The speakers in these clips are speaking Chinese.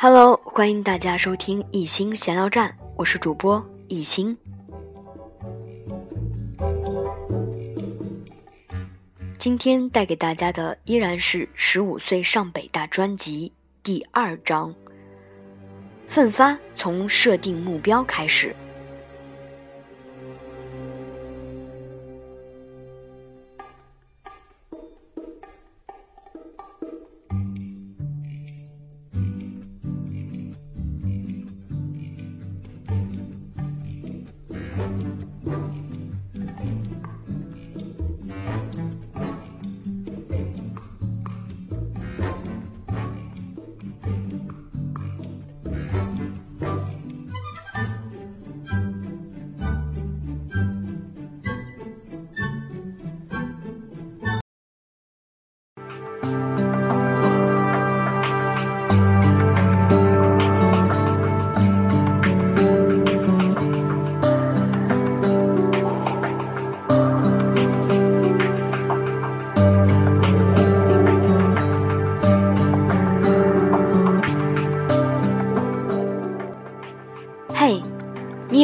Hello，欢迎大家收听一心闲聊站，我是主播一心。今天带给大家的依然是《十五岁上北大》专辑第二章，奋发从设定目标开始。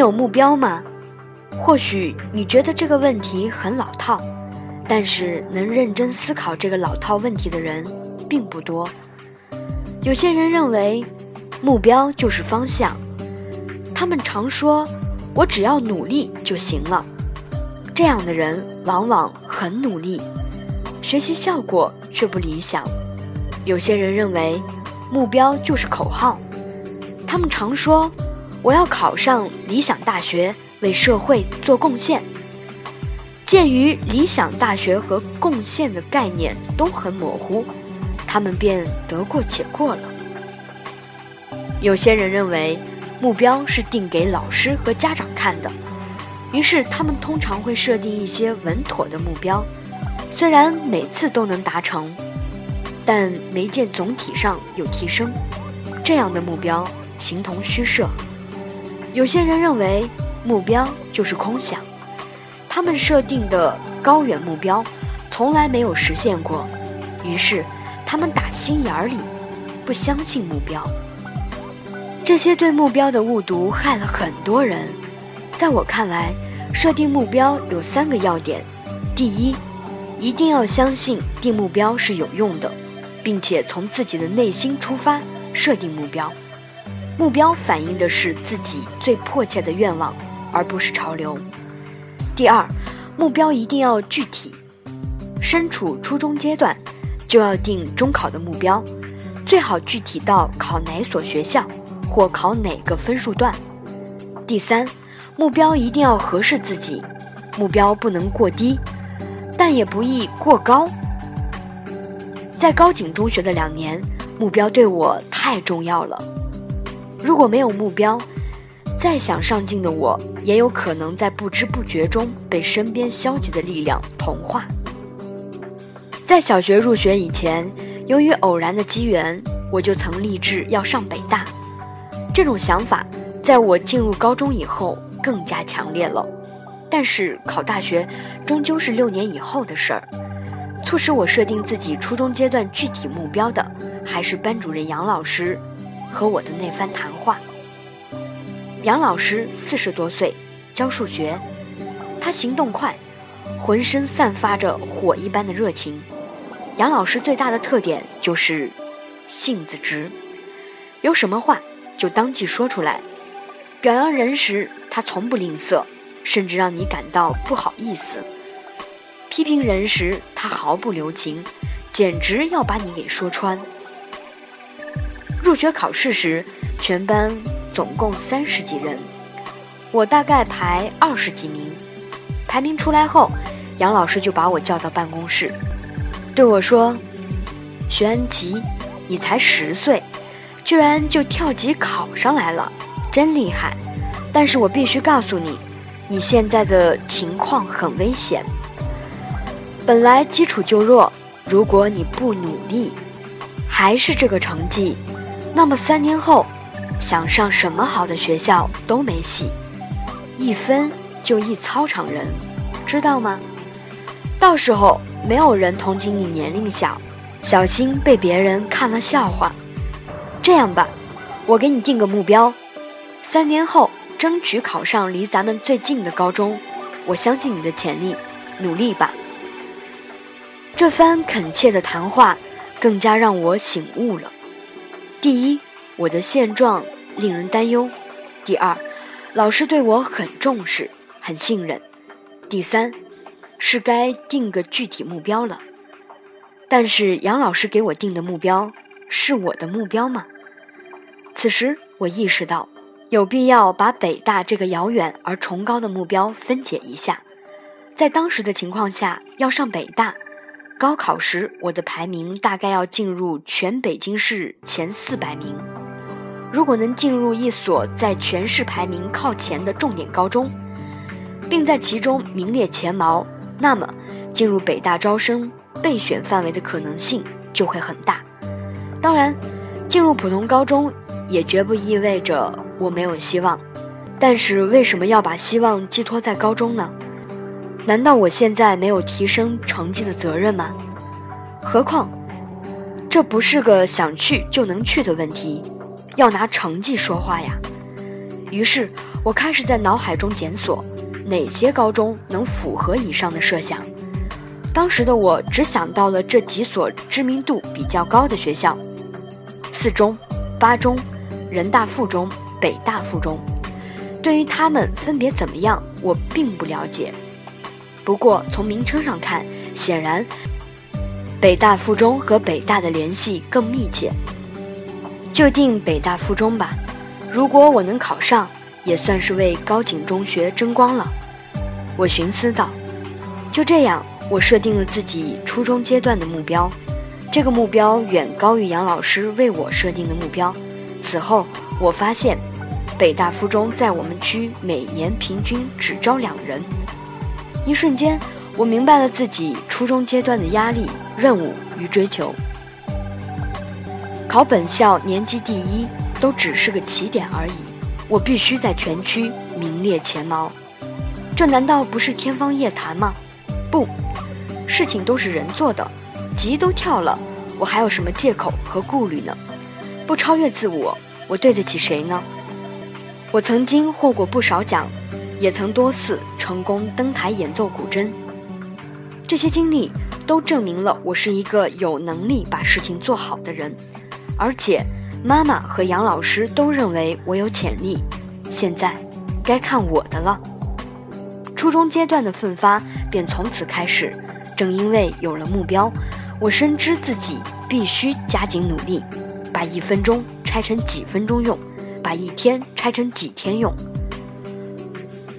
有目标吗？或许你觉得这个问题很老套，但是能认真思考这个老套问题的人并不多。有些人认为，目标就是方向，他们常说“我只要努力就行了”。这样的人往往很努力，学习效果却不理想。有些人认为，目标就是口号，他们常说。我要考上理想大学，为社会做贡献。鉴于理想大学和贡献的概念都很模糊，他们便得过且过了。有些人认为目标是定给老师和家长看的，于是他们通常会设定一些稳妥的目标，虽然每次都能达成，但没见总体上有提升。这样的目标形同虚设。有些人认为目标就是空想，他们设定的高远目标从来没有实现过，于是他们打心眼里不相信目标。这些对目标的误读害了很多人。在我看来，设定目标有三个要点：第一，一定要相信定目标是有用的，并且从自己的内心出发设定目标。目标反映的是自己最迫切的愿望，而不是潮流。第二，目标一定要具体。身处初中阶段，就要定中考的目标，最好具体到考哪所学校或考哪个分数段。第三，目标一定要合适自己，目标不能过低，但也不宜过高。在高井中学的两年，目标对我太重要了。如果没有目标，再想上进的我，也有可能在不知不觉中被身边消极的力量同化。在小学入学以前，由于偶然的机缘，我就曾立志要上北大。这种想法在我进入高中以后更加强烈了。但是考大学终究是六年以后的事儿。促使我设定自己初中阶段具体目标的，还是班主任杨老师。和我的那番谈话。杨老师四十多岁，教数学，他行动快，浑身散发着火一般的热情。杨老师最大的特点就是性子直，有什么话就当即说出来。表扬人时，他从不吝啬，甚至让你感到不好意思；批评人时，他毫不留情，简直要把你给说穿。入学考试时，全班总共三十几人，我大概排二十几名。排名出来后，杨老师就把我叫到办公室，对我说：“徐安琪，你才十岁，居然就跳级考上来了，真厉害！但是我必须告诉你，你现在的情况很危险。本来基础就弱，如果你不努力，还是这个成绩。”那么三年后，想上什么好的学校都没戏，一分就一操场人，知道吗？到时候没有人同情你年龄小，小心被别人看了笑话。这样吧，我给你定个目标，三年后争取考上离咱们最近的高中。我相信你的潜力，努力吧。这番恳切的谈话，更加让我醒悟了。第一，我的现状令人担忧；第二，老师对我很重视，很信任；第三，是该定个具体目标了。但是杨老师给我定的目标，是我的目标吗？此时我意识到。有必要把北大这个遥远而崇高的目标分解一下。在当时的情况下，要上北大，高考时我的排名大概要进入全北京市前四百名。如果能进入一所在全市排名靠前的重点高中，并在其中名列前茅，那么进入北大招生备选范围的可能性就会很大。当然，进入普通高中也绝不意味着。我没有希望，但是为什么要把希望寄托在高中呢？难道我现在没有提升成绩的责任吗？何况，这不是个想去就能去的问题，要拿成绩说话呀。于是我开始在脑海中检索哪些高中能符合以上的设想。当时的我只想到了这几所知名度比较高的学校：四中、八中、人大附中。北大附中，对于他们分别怎么样，我并不了解。不过从名称上看，显然北大附中和北大的联系更密切。就定北大附中吧。如果我能考上，也算是为高井中学争光了。我寻思道。就这样，我设定了自己初中阶段的目标。这个目标远高于杨老师为我设定的目标。此后，我发现。北大附中在我们区每年平均只招两人。一瞬间，我明白了自己初中阶段的压力、任务与追求。考本校年级第一都只是个起点而已，我必须在全区名列前茅。这难道不是天方夜谭吗？不，事情都是人做的，级都跳了，我还有什么借口和顾虑呢？不超越自我，我对得起谁呢？我曾经获过不少奖，也曾多次成功登台演奏古筝。这些经历都证明了我是一个有能力把事情做好的人，而且妈妈和杨老师都认为我有潜力。现在该看我的了。初中阶段的奋发便从此开始。正因为有了目标，我深知自己必须加紧努力，把一分钟拆成几分钟用。把一天拆成几天用。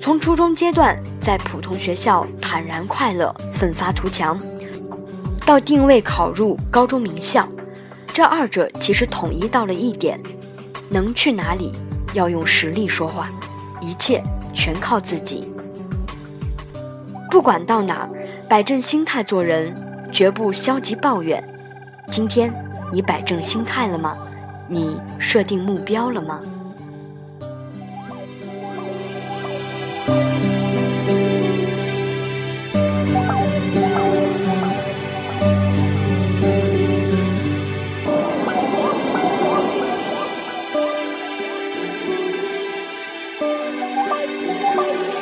从初中阶段在普通学校坦然快乐、奋发图强，到定位考入高中名校，这二者其实统一到了一点：能去哪里要用实力说话，一切全靠自己。不管到哪儿，摆正心态做人，绝不消极抱怨。今天你摆正心态了吗？你设定目标了吗？Bye.